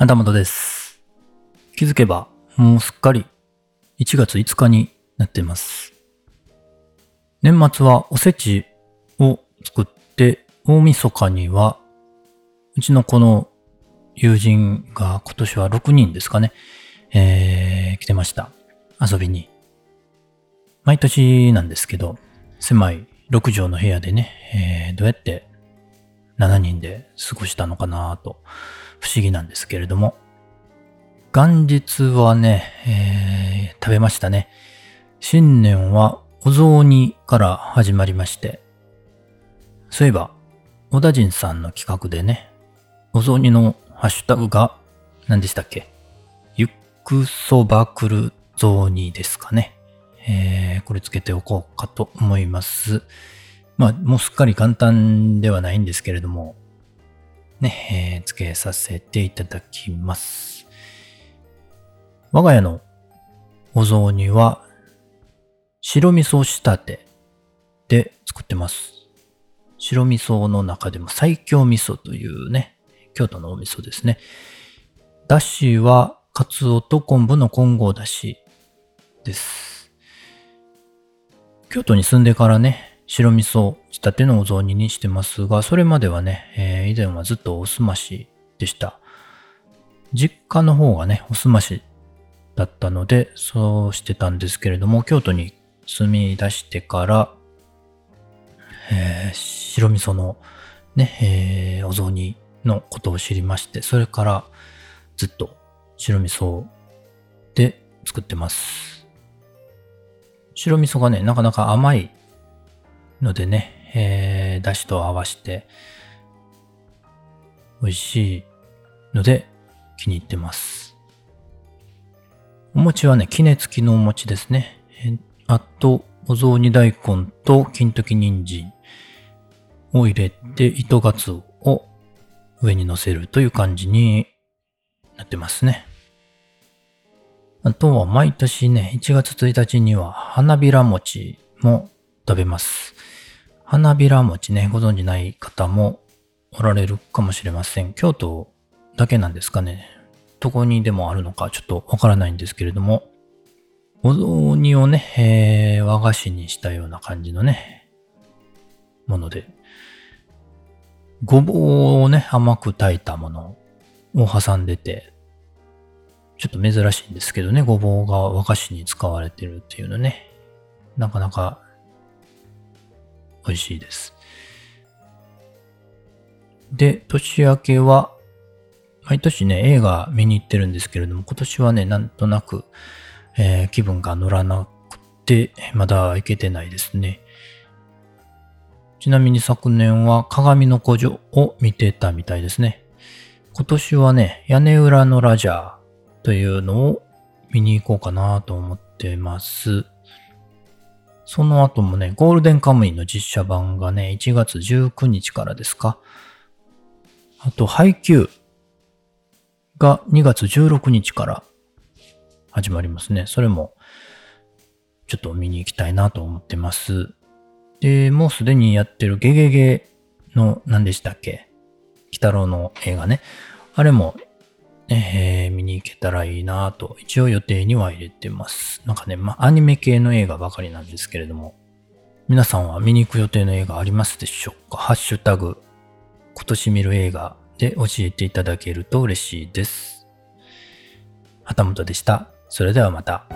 花本です。気づけば、もうすっかり1月5日になっています。年末はおせちを作って、大晦日には、うちのこの友人が今年は6人ですかね、えー、来てました。遊びに。毎年なんですけど、狭い6畳の部屋でね、えー、どうやって7人で過ごしたのかなと不思議なんですけれども、元日はね、えー食べましたね。新年はお雑煮から始まりまして、そういえば、小田人さんの企画でね、お雑煮のハッシュタグが何でしたっけ？ゆっくそばくる雑煮ですかね。えーこれつけておこうかと思います。まあ、もうすっかり簡単ではないんですけれども、ね、えーつけさせていただきます。我が家のお雑煮は、白味噌仕立てで作ってます。白味噌の中でも最強味噌というね、京都のお味噌ですね。だしは、カツオと昆布の混合だしです。京都に住んでからね、白味噌仕立てのお雑煮にしてますが、それまではね、えー以前はずっとおすましでした。実家の方がね、おすましだったので、そうしてたんですけれども、京都に住み出してから、えー白味噌のね、えーお雑煮のことを知りまして、それからずっと白味噌で作ってます。白味噌がね、なかなか甘いのでね、えー、だしと合わせて美味しいので気に入ってます。お餅はね、杵付きのお餅ですね。えあと、お雑煮大根と金時人参を入れて、糸がつを上に乗せるという感じになってますね。あとは毎年ね、1月1日には花びら餅も食べます。花びら餅ね、ご存知ない方もおられるかもしれません。京都だけなんですかね。どこにでもあるのかちょっとわからないんですけれども、お雑煮をね、えー和菓子にしたような感じのね、もので、ごぼうをね、甘く炊いたものを挟んでて、ちょっと珍しいんですけどね、ごぼうが和菓子に使われてるっていうのね、なかなか美味しいです。で、年明けは、毎年ね、映画見に行ってるんですけれども、今年はね、なんとなく、えー気分が乗らなくて、まだ行けてないですね。ちなみに昨年は鏡の古女を見てたみたいですね。今年はね、屋根裏のラジャーというのを見に行こうかなと思ってます。その後もね、ゴールデンカムイの実写版がね、1月19日からですか。あと、ハイキューが2月16日から始まりますね。それも、ちょっと見に行きたいなと思ってます。で、もうすでにやってるゲゲゲの何でしたっけ？鬼太郎の映画ね。あれも、えー見に行けたらいいなと、一応予定には入れてます。なんかね、まあ、アニメ系の映画ばかりなんですけれども、皆さんは見に行く予定の映画ありますでしょうか？ハッシュタグ、今年見る映画で教えていただけると嬉しいです。旗本でした。それではまた。